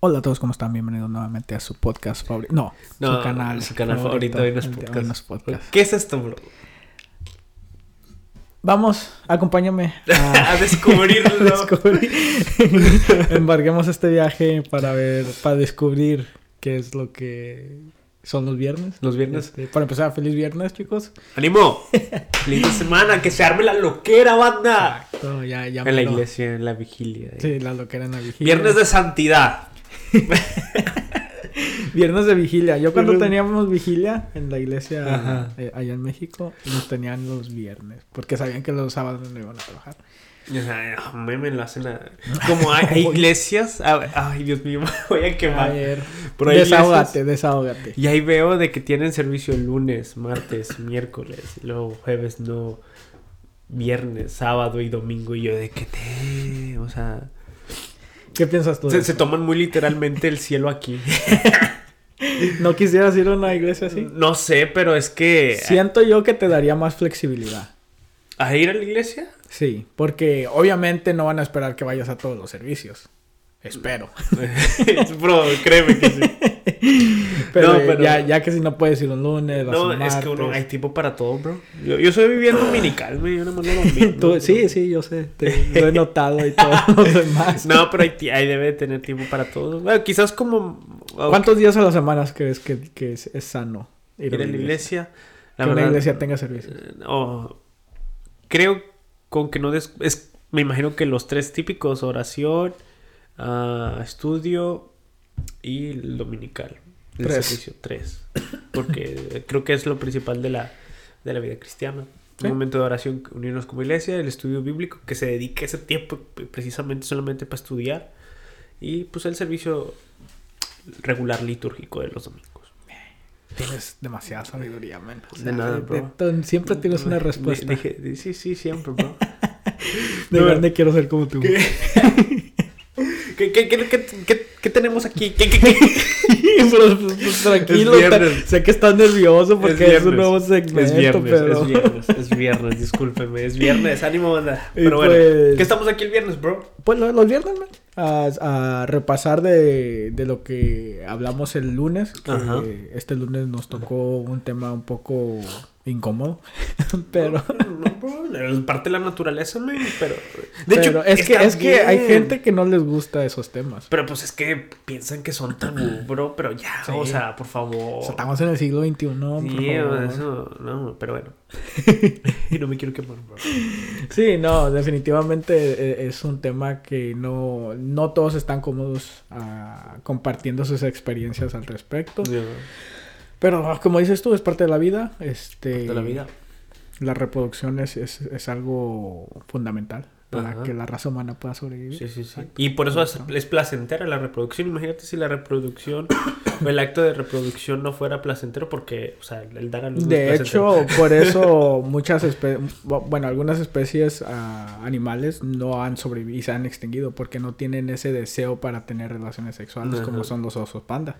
Hola a todos, ¿cómo están? Bienvenidos nuevamente a su podcast favorito. No, No, su canal. su canal favorito, Hoy Podcast. Hoy Podcast. ¿Qué es esto, bro? Vamos, acompáñame a, A descubrirlo. a descubrir. Embarguemos este viaje para ver, para descubrir qué es lo que son los viernes. Los viernes. Este, para empezar, feliz viernes, chicos. ¡Ánimo! Linda semana, que se arme la loquera, banda. Todo, ya, ya En la iglesia, en la vigilia. Sí, la loquera en la vigilia. Viernes de santidad. Viernes de vigilia. Yo cuando teníamos vigilia en la iglesia eh, allá en México, nos tenían los viernes. Porque sabían que los sábados no iban a trabajar. O sea, meme lo hacen a- Como hay, iglesias. a- Ay, Dios mío, me voy a A quemar. ver, Pero desahógate, iglesias- desahógate. Y ahí veo de que tienen servicio lunes, martes, miércoles, y luego jueves no, viernes, sábado y domingo. Y yo de que te. O sea. ¿Qué piensas tú? se toman muy literalmente el cielo aquí. ¿No quisieras ir a una iglesia así? No sé, pero es que. Siento yo que te daría más flexibilidad. ¿A ir a la iglesia? Sí, porque obviamente no van a esperar que vayas a todos los servicios. Espero. Bro, créeme que sí. Pero, No, pero- Ya, ya que si no puedes ir un lunes, No, un es que uno, hay tiempo para todo, bro. Yo, yo soy bien dominical, güey. Yo no me lo domingo. Tú- sí, sí, yo sé. Te, lo he notado y todo lo demás. No, pero hay, ahí debe tener tiempo para todo. Bueno, quizás como. ¿Cuántos días a la semana crees que, que es, es sano ir a la iglesia? que una iglesia tenga servicio. no, creo con que no des- es me imagino que los tres típicos oración ah, estudio y el dominical el Tres. servicio tres porque creo que es lo principal de la de la vida cristiana Sí. un momento de oración unirnos como iglesia el estudio bíblico que se dedique ese tiempo precisamente solamente para estudiar y pues el servicio regular litúrgico de los domingos Tienes demasiada sabiduría, man. O De nada, bro. de siempre tienes una respuesta. dije- sí, sí, siempre, bro. de no. grande quiero ser como tú. ¿Qué, qué, qué, qué, qué- tenemos aquí? ¿Qué, qué, qué? Pero, pues, pues, tranquilo, sé que estás nervioso porque es, un nuevo segmento, Es viernes, pero... es viernes, es viernes, discúlpeme, es viernes, ánimo, banda. Pero bueno, pues- ¿qué estamos aquí el viernes, bro? Pues lo- los viernes, man, a, a repasar de, de lo que hablamos el lunes. Que Ajá. este lunes nos tocó un tema un poco incómodo, pero... No, es parte de la naturaleza, man, pero... De pero es, que, es que hay gente que no les gusta esos temas. Pero pues es que piensan que son tabú, bro, pero ya, Sí. o sea, por favor. O sea, estamos en el siglo XXI, por Sí, favor. eso, no, pero bueno. y no me quiero quemar, bro. Sí, no, definitivamente eh, es un tema que no, no todos están cómodos ah, compartiendo sus experiencias al respecto. Ya, Pero como dices tú, es parte de la vida. Este, de la vida. La reproducción es, es, es algo fundamental para Ajá. que la raza humana pueda sobrevivir. Sí, sí, sí. Y por eso es, es placentera la reproducción. Imagínate si la reproducción o el acto de reproducción no fuera placentero porque, o sea, el dar a luz De es hecho, por eso muchas especies, bueno, algunas especies ah, animales no han sobrevivido y se han extinguido porque no tienen ese deseo para tener relaciones sexuales como Ajá. son los osos panda.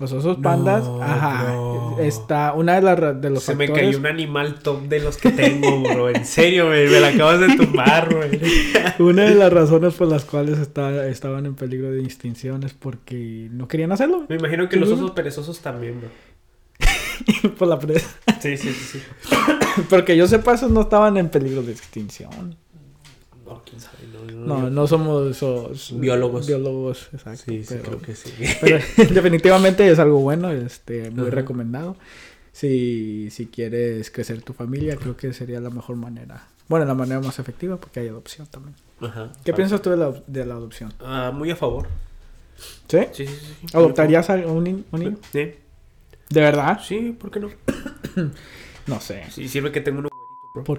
Los osos pandas, No, ajá, bro. está una de las de los Se me cayó un animal top de los que tengo, bro. En serio, güey. Me la acabas de tumbar, güey. una de las razones por las cuales está, estaban en peligro de extinción es porque no querían hacerlo Me imagino que los osos perezosos también, bro. por la presa. Sí, sí, sí, sí. Porque yo sepa, esos no estaban en peligro de extinción. No, quién sabe. No, No, no somos esos Biólogos. Biólogos, exacto. Sí, sí, pero- creo que sí. Pero definitivamente es algo bueno, este, muy recomendado. Si, si quieres crecer tu familia, creo que sería la mejor manera. Bueno, la manera más efectiva porque hay adopción también. Ajá. ¿Qué piensas tú de la, de la adopción? ah, muy a favor. ¿Sí? Sí, sí, sí. ¿Adoptarías a un, ni- un niño? Sí. ¿De verdad? Sí, ¿por qué no? No sé. Sí, sirve que tengo un ¡No!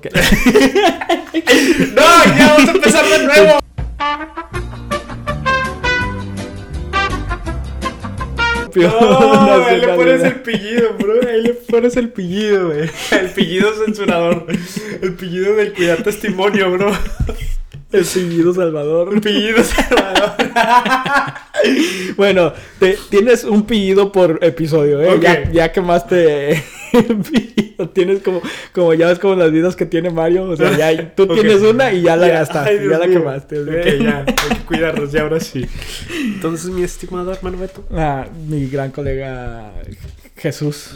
¡Ya vamos a empezar de nuevo! No, ahí le pones el pillido, bro. Ahí le pones el pillido, güey. El pillido censurador. El pillido del cuidar testimonio, bro. el pillido Salvador. El pillido salvador. Bueno, te- tienes un pillido por episodio, ¿eh? Ok. Ya, ya quemaste el pillido. Lo tienes como, como ya ves como las vidas que tiene Mario. O sea, ya tú Ok. tienes una y ya la Ya, gastaste, ay, ya la mío. quemaste. Ok, ya, hay que cuidarnos, y ahora sí. Entonces, mi estimado hermano Beto. Ah, mi gran colega Jesús.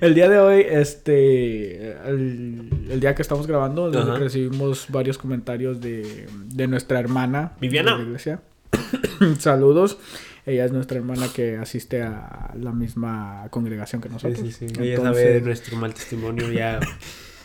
el día de hoy, este, el, el día que estamos grabando, Ajá. recibimos varios comentarios de, de nuestra hermana. Viviana. de la iglesia. Saludos. Ella es nuestra hermana que asiste a la misma congregación que nosotros. Ella sabe de nuestro mal testimonio ya.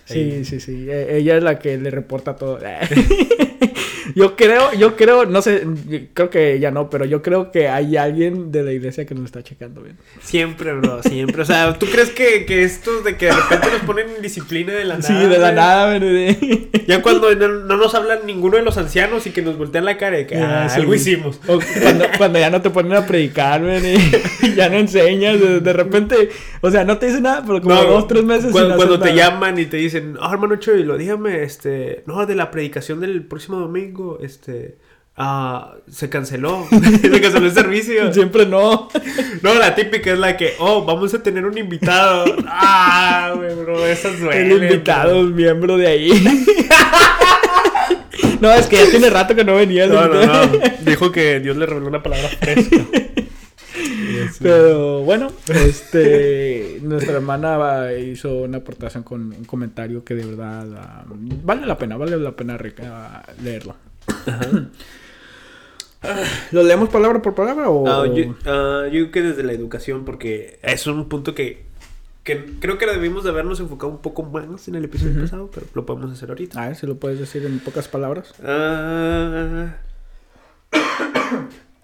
Sí, sí, sí. E- Ella es la que le reporta todo. yo creo, yo creo, no sé, creo que ella no, pero yo creo que hay alguien de la iglesia que nos está checando bien. Siempre, bro, siempre. O sea, ¿tú crees que, que esto de que de repente nos ponen en disciplina de la nada? Sí, de la nada, bebé. Ya cuando no, no nos hablan ninguno de los ancianos y que nos voltean la cara de que ah, Ah, sí. algo hicimos. O cuando, cuando ya no te ponen a predicar, y ya no enseñas, de, repente, o sea, no te dicen nada, pero como dos, tres meses. Cuando, te nada. llaman y te dicen, ah, hermano Choilo, dígame, este, no, de la predicación del próximo domingo, este, ah, se canceló. se canceló el servicio. Siempre no. No, la típica es la que, oh, vamos a tener un invitado. ah, güey, bro, esas duelen. El invitado, un miembro de ahí. no, es que ya tiene rato que no venía. No, no, no. Dijo que Dios le reveló una palabra fresca. Pero bueno, este nuestra hermana hizo una aportación con un comentario que de verdad ah, vale la pena, vale la pena ah, leerlo. ¿Lo leemos palabra por palabra o...? Ah, yo, ah, yo creo que desde la educación, porque es un punto que, que creo que debimos de habernos enfocado un poco más en el episodio pasado, pero lo podemos hacer ahorita. A ver, si lo puedes decir en pocas palabras. Ah,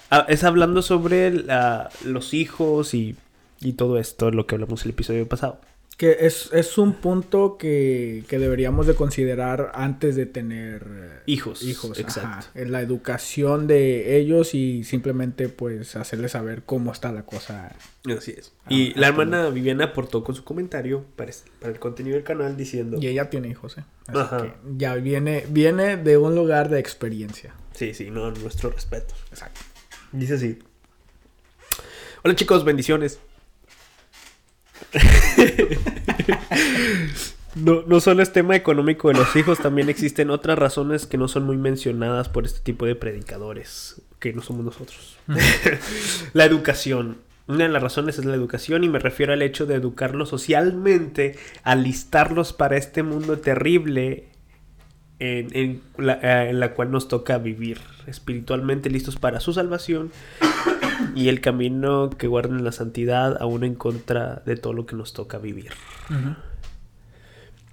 ah, es hablando sobre la- los hijos y, y todo esto, lo que hablamos el episodio pasado. Que es, es un punto que, que deberíamos de considerar antes de tener eh, Hijos, hijos. exacto. En la educación de ellos y simplemente pues hacerles saber cómo está la cosa. Así es. Ah, Y la hermana Viviana aportó con su comentario para, para el contenido del canal diciendo... Y ella tiene hijos, ¿eh? Así Ajá. que ya viene, viene de un lugar de experiencia. Sí, sí, no, nuestro respeto. Exacto. Dice así. Hola chicos, bendiciones. No, no solo es tema económico de los hijos, también existen otras razones que no son muy mencionadas por este tipo de predicadores, que no somos nosotros. la educación. Una de las razones es la educación y me refiero al hecho de educarlos socialmente, alistarlos para este mundo terrible en, en la, eh, en la cual nos toca vivir, espiritualmente listos para su salvación y el camino que guarden la santidad aún en contra de todo lo que nos toca vivir.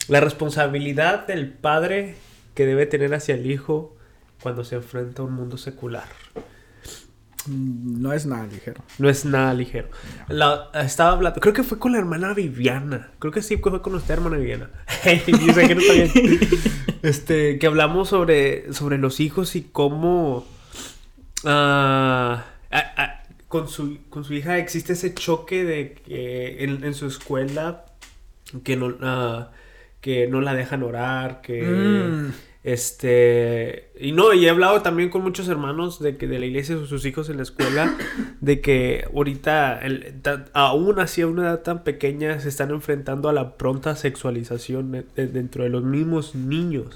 La responsabilidad del padre que debe tener hacia el hijo cuando se enfrenta a un mundo secular. Mm, No es nada ligero. No es nada ligero. La- estaba hablando, creo que fue con la hermana Viviana. Creo que sí fue con usted, hermana Viviana. Sé que no está bien. Este, que hablamos sobre, sobre los hijos y cómo ah, con, su, con su hija existe ese choque de que en, en su escuela que no, ah, que no la dejan orar, que Mm. este y no, y he hablado también con muchos hermanos de que de la iglesia sus sus hijos en la escuela de que ahorita el- ta- aún así a una edad tan pequeña se están enfrentando a la pronta sexualización de- de- dentro de los mismos niños.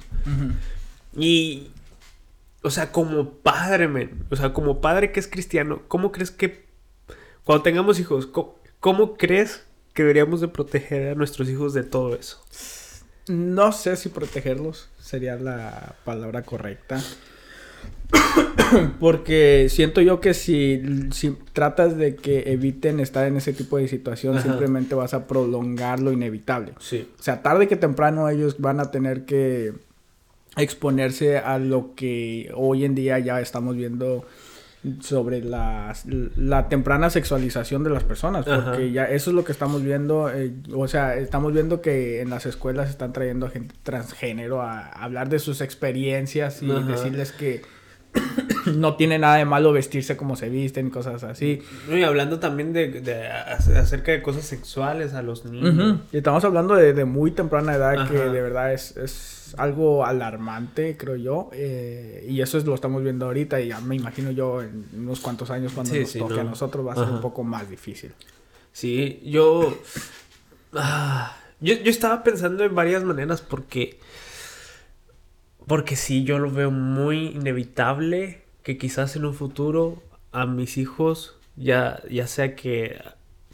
Y o sea, como padre, men, o sea, como padre que es cristiano, ¿cómo crees que cuando tengamos hijos, cómo, cómo crees que deberíamos de proteger a nuestros hijos de todo eso? No sé si protegerlos sería la palabra correcta. Porque siento yo que si, si tratas de que eviten estar en ese tipo de situación, Ajá. simplemente vas a prolongar lo inevitable. Sí. O sea, tarde que temprano ellos van a tener que exponerse a lo que hoy en día ya estamos viendo sobre la, la temprana sexualización de las personas, Ajá. porque ya eso es lo que estamos viendo, eh, o sea, estamos viendo que en las escuelas están trayendo a gente transgénero a, a hablar de sus experiencias y Ajá. decirles que no tiene nada de malo vestirse como se visten y cosas así. Y hablando también de, de- acerca de cosas sexuales a los niños. Y estamos hablando de, de muy temprana edad, que de verdad es, es algo alarmante, creo yo. eh, y eso es lo estamos viendo ahorita. Y ya me imagino yo en unos cuantos años cuando Sí, nos sí, toque a no. nosotros va a ser un poco más difícil. Sí, yo. Ah, yo, yo estaba pensando en varias maneras porque... Porque sí, yo lo veo muy inevitable que quizás en un futuro a mis hijos, ya, ya sea que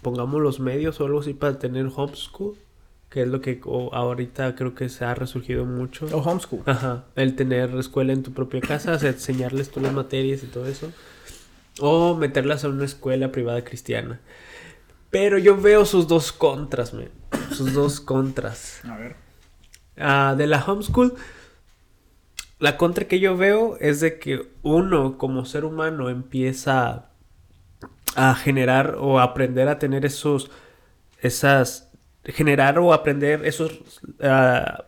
pongamos los medios o algo así para tener homeschool, que es lo que ahorita creo que se ha resurgido mucho. O homeschool. Ajá, el tener escuela en tu propia casa, o sea, enseñarles todas las materias y todo eso. O meterlas a una escuela privada cristiana. Pero yo veo sus dos contras, man. Sus dos contras. A ver. Ah, de la homeschool, la contra que yo veo es de que uno como ser humano empieza a generar o aprender a tener esos, esas, generar o aprender esos, ah,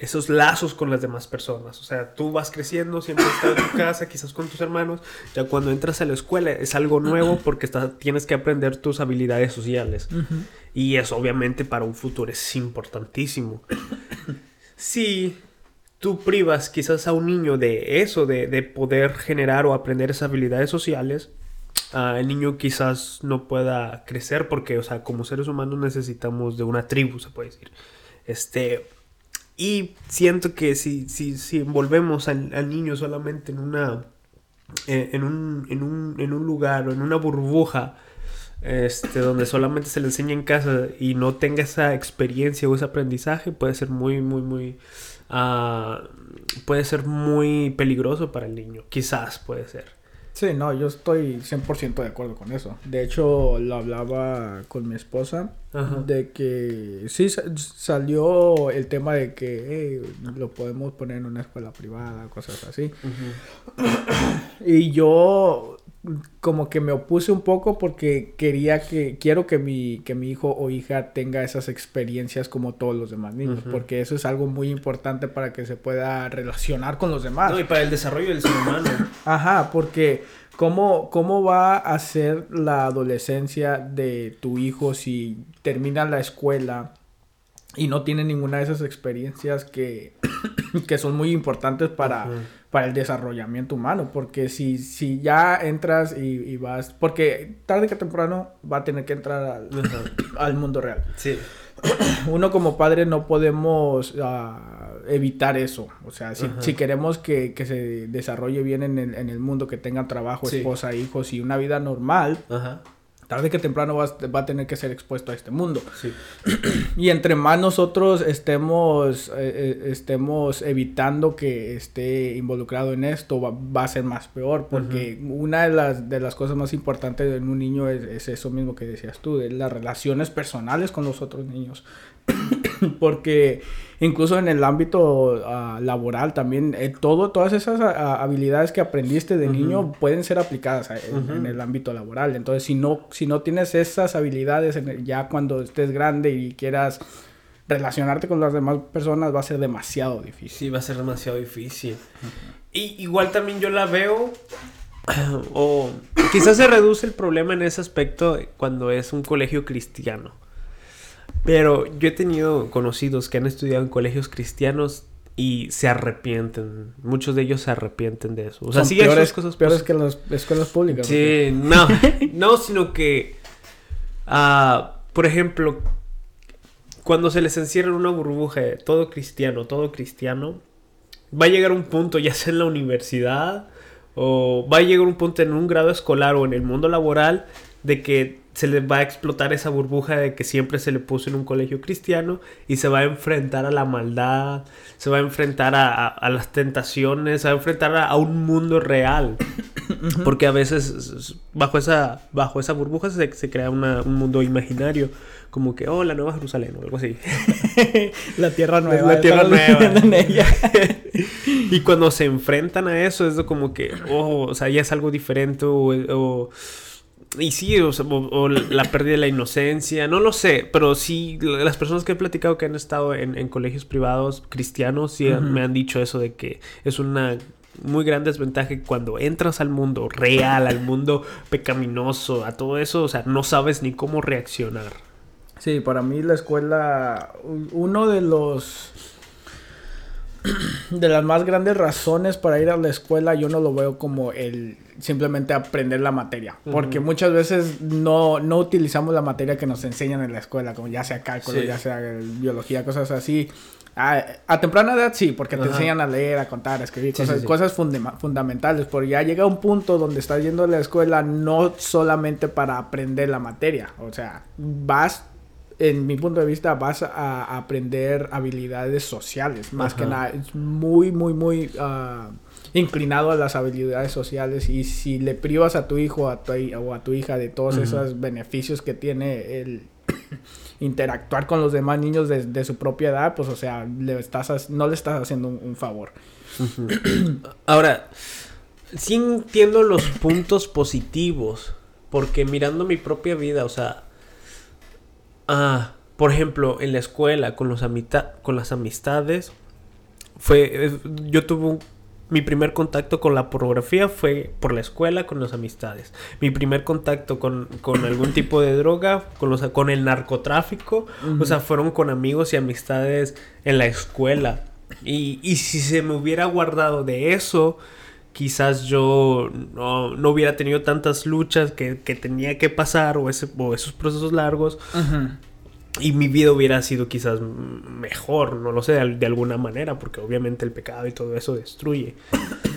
esos lazos con las demás personas. O sea, tú vas creciendo, siempre estás en tu casa, quizás con tus hermanos. Ya cuando entras a la escuela es algo nuevo porque estás, tienes que aprender tus habilidades sociales. Y eso obviamente para un futuro es importantísimo. Si tú privas quizás a un niño de eso, de, de poder generar o aprender esas habilidades sociales, el niño quizás no pueda crecer porque, o sea, como seres humanos necesitamos de una tribu, se puede decir. Este, y siento que si, si, si envolvemos al, niño solamente en una, en, un, en, un, en un lugar o en una burbuja, este, donde solamente se le enseña en casa y no tenga esa experiencia o ese aprendizaje, puede ser muy, muy, muy, ah, puede ser muy peligroso para el niño. Quizás puede ser. Sí, no, yo estoy 100% de acuerdo con eso. De hecho, lo hablaba con mi esposa Ajá. de que sí sa- salió el tema de que lo podemos poner en una escuela privada, cosas así. Y yo como que me opuse un poco porque quería que quiero que mi que mi hijo o hija tenga esas experiencias como todos los demás niños, porque eso es algo muy importante para que se pueda relacionar con los demás. No, y para el desarrollo del ser humano. Ajá, porque ¿cómo, ¿cómo va a ser la adolescencia de tu hijo si termina la escuela y no tiene ninguna de esas experiencias que, que son muy importantes para, para el desarrollamiento humano? Porque si, si ya entras y, y vas, porque tarde que temprano va a tener que entrar al, mundo real Sí. uno como padre no podemos ah, evitar eso. O sea, si, si queremos que, que se desarrolle bien en el, en el mundo, que tenga trabajo, Sí. esposa, hijos y una vida normal, Ajá. Tarde que temprano va, va a tener que ser expuesto a este mundo. Sí. Y entre más nosotros estemos, eh, eh, estemos evitando que esté involucrado en esto, va, va a ser más peor. Porque una de las, de las cosas más importantes en un niño es, es eso mismo que decías tú, de las relaciones personales con los otros niños. porque incluso en el ámbito ah, laboral también, eh, todo, todas esas ah, habilidades que aprendiste de niño pueden ser aplicadas a- en, el ámbito laboral. Entonces, si no, si no tienes esas habilidades en el- ya cuando estés grande y quieras relacionarte con las demás personas, va a ser demasiado difícil. Sí, va a ser demasiado difícil. Y igual también yo la veo. O quizás se reduce el problema en ese aspecto cuando es un colegio cristiano. Pero yo he tenido conocidos que han estudiado en colegios cristianos y se arrepienten. Muchos de ellos se arrepienten de eso. O sea, sí sus peores, cosas peores positivas. que las escuelas públicas. Sí, no, no, sino que, ah, por ejemplo, cuando se les encierra en una burbuja todo cristiano, todo cristiano, va a llegar un punto, ya sea en la universidad, o va a llegar un punto en un grado escolar o en el mundo laboral, de que se les va a explotar esa burbuja de que siempre se le puso en un colegio cristiano y se va a enfrentar a la maldad, se va a enfrentar a, a- a las tentaciones, se va a enfrentar a, a un mundo real. Porque a veces bajo esa, bajo esa burbuja se, se crea una- un mundo imaginario, como que, oh, la Nueva Jerusalén o algo así. La tierra nueva. la tierra nueva. viviendo en ella. y cuando se enfrentan a eso es como que, oh, o sea, ya es algo diferente o... o- y sí, o, sea, o- o la pérdida de la inocencia, no lo sé, pero sí, las personas que he platicado que han estado en, en colegios privados cristianos, sí me han dicho eso de que es una muy gran desventaja cuando entras al mundo real, al mundo pecaminoso, a todo eso, o sea, no sabes ni cómo reaccionar. Sí, para mí la escuela, uno de los de las más grandes razones para ir a la escuela yo no lo veo como el simplemente aprender la materia. Porque muchas veces no, no utilizamos la materia que nos enseñan en la escuela, como ya sea cálculo, ya sea biología, cosas así. A, temprana edad sí, porque te enseñan a leer, a contar, a escribir, cosas, cosas fundamentales. Pero ya llega un punto donde estás yendo a la escuela no solamente para aprender la materia. O sea, vas en mi punto de vista, vas a aprender habilidades sociales, más que nada. Es muy, muy, muy uh, inclinado a las habilidades sociales y si le privas a tu hijo a tu, o a tu hija de todos esos beneficios que tiene el interactuar con los demás niños de, su propia edad, pues o sea, le estás, no le estás haciendo un, favor. Ahora, sí entiendo los puntos positivos, porque mirando mi propia vida, o sea, ah, por ejemplo, en la escuela, con, los con las amistades, fue, yo tuve un mi primer contacto con la pornografía fue por la escuela, con las amistades. Mi primer contacto con, algún tipo de droga, con, los, con el narcotráfico, o sea, fueron con amigos y amistades en la escuela. Y, si se me hubiera guardado de eso, quizás yo no, hubiera tenido tantas luchas que, tenía que pasar o, ese, o esos procesos largos y mi vida hubiera sido quizás mejor, no lo sé, de, alguna manera, porque obviamente el pecado y todo eso destruye.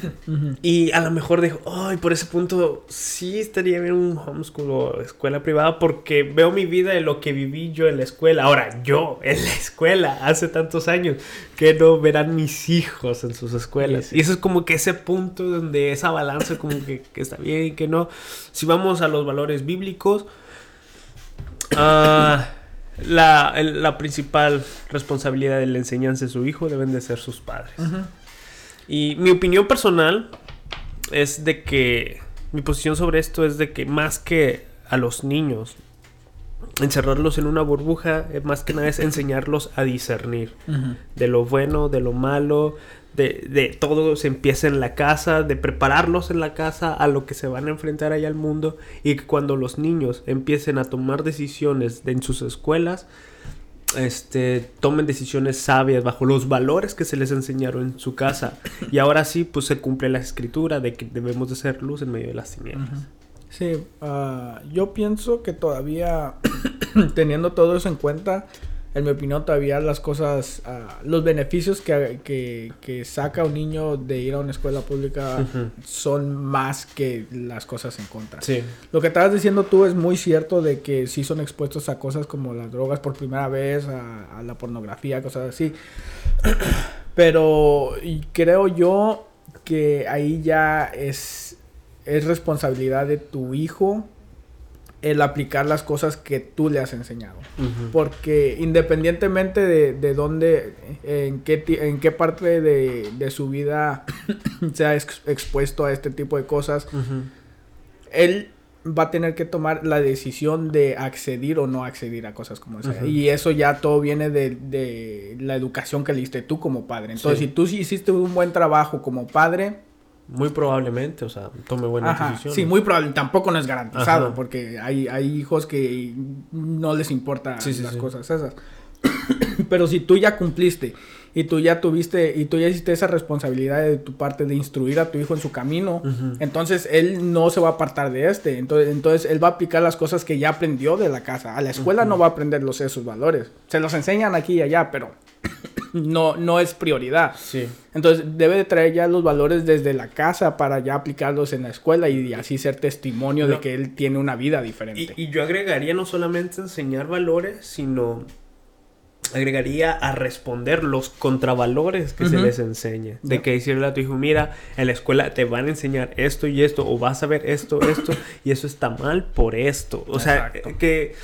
y a lo mejor dijo, ay, por ese punto sí estaría bien un homeschool o escuela privada, porque veo mi vida de lo que viví yo en la escuela. Ahora, yo en la escuela hace tantos años, que no verán mis hijos en sus escuelas. Y eso es como que ese punto donde esa balanza como que, que está bien y que no. Si vamos a los valores bíblicos, ah la, principal responsabilidad de la enseñanza de su hijo deben de ser sus padres. Y mi opinión personal es de que mi posición sobre esto es de que más que a los niños encerrarlos en una burbuja, eh, más que nada es enseñarlos a discernir de lo bueno, de lo malo, de, de, todo se empieza en la casa, de prepararlos en la casa a lo que se van a enfrentar allá al mundo y que cuando los niños empiecen a tomar decisiones en sus escuelas, este, tomen decisiones sabias bajo los valores que se les enseñaron en su casa. Y ahora sí, pues se cumple la escritura de que debemos de ser luz en medio de las tinieblas. Sí, ah, yo pienso que todavía, teniendo todo eso en cuenta, en mi opinión, todavía las cosas, ah, los beneficios que, saca un niño de ir a una escuela pública son más que las cosas en contra. Sí. Lo que estabas diciendo tú es muy cierto de que sí son expuestos a cosas como las drogas por primera vez, a, la pornografía, cosas así. Pero creo yo que ahí ya es, es responsabilidad de tu hijo el aplicar las cosas que tú le has enseñado. Porque independientemente de, de dónde, en qué, en qué parte de, su vida se ha expuesto a este tipo de cosas, él va a tener que tomar la decisión de acceder o no acceder a cosas como esa. Y eso ya todo viene de, la educación que le diste tú como padre. Entonces, si tú sí hiciste un buen trabajo como padre, muy probablemente, o sea, tome buenas decisiones. Sí, muy probablemente. Tampoco no es garantizado, porque hay, hay hijos que no les importan las cosas esas. Pero si tú ya cumpliste y tú ya tuviste y tú ya hiciste esa responsabilidad de tu parte de instruir a tu hijo en su camino, entonces él no se va a apartar de este. Entonces, entonces él va a aplicar las cosas que ya aprendió de la casa. A la escuela no va a aprender los, esos valores. Se los enseñan aquí y allá, pero no, no es prioridad. Sí. Entonces debe de traer ya los valores desde la casa para ya aplicarlos en la escuela y así ser testimonio de que él tiene una vida diferente. Y, yo agregaría no solamente enseñar valores, sino agregaría a responder los contravalores que se les enseña. De que decirle a tu hijo, mira, en la escuela te van a enseñar esto y esto, o vas a ver esto, esto, y eso está mal por esto. O sea, que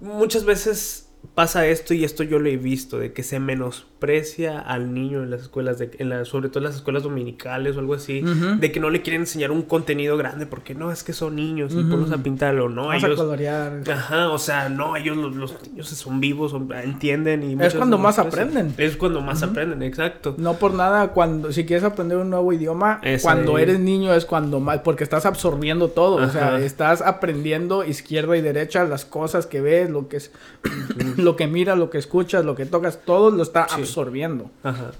muchas veces pasa esto y esto yo lo he visto, de que se menosprecia al niño en las escuelas, de, en sobre todo en las escuelas dominicales o algo así, de que no le quieren enseñar un contenido grande porque no, es que son niños y ponlos a pintarlo, no, ellos... A colorear. Ajá, o sea, no, ellos los, niños son vivos, entienden y... Es cuando más aprenden. Es cuando más aprenden, exacto. No por nada, cuando si quieres aprender un nuevo idioma, cuando eres niño es cuando más, porque estás absorbiendo todo, o sea, estás aprendiendo izquierda y derecha las cosas que ves, lo que es lo que miras, lo que escuchas, lo que tocas, todo lo está absorbiendo. Ajá.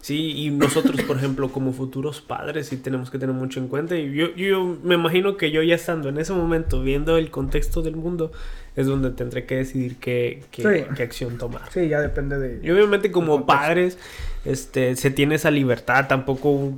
Sí, y nosotros, por ejemplo, como futuros padres, sí tenemos que tener mucho en cuenta. Y yo, yo me imagino que yo ya estando en ese momento, viendo el contexto del mundo, es donde tendré que decidir qué, qué, Sí. qué acción tomar. Sí, ya depende de... Y obviamente como padres, este, se tiene esa libertad, tampoco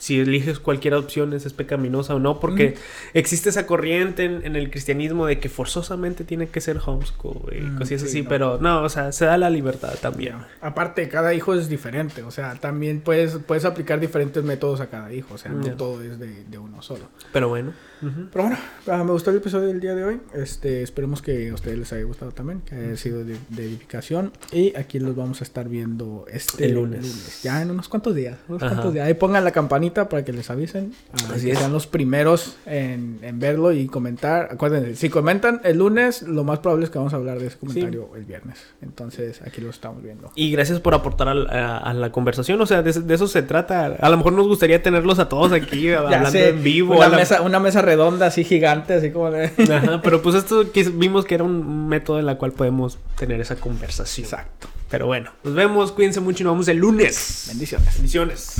si eliges cualquier opción es, es pecaminosa o no, porque existe esa corriente en, en el cristianismo de que forzosamente tiene que ser homeschool y Mm, cosillas sí, así, no. pero no, o sea, se da la libertad también. Aparte, cada hijo es diferente, o sea, también puedes, puedes aplicar diferentes métodos a cada hijo, o sea, no todo es de, de uno solo. Pero bueno. Pero bueno, ah, me gustó el episodio del día de hoy. Este, esperemos que a ustedes les haya gustado también, que haya sido de, de edificación. Y aquí los vamos a estar viendo este El lunes. Ya en unos cuantos días. Unos cuantos días. Ahí pongan la campanita para que les avisen. ah, Así que es. sean los primeros en, en verlo y comentar. Acuérdense, si comentan el lunes, lo más probable es que vamos a hablar de ese comentario el viernes. Entonces, aquí lo estamos viendo. Y gracias por aportar al- a, a la conversación, o sea, de, de eso se trata. A lo mejor nos gustaría tenerlos a todos aquí hablando sé, en vivo. Una, a la- mesa, una mesa redonda así gigante, así como de... Ajá, pero pues esto que vimos que era un método en el cual podemos tener esa conversación. Exacto. Pero bueno, nos vemos, cuídense mucho y nos vemos el lunes. Bendiciones. Bendiciones.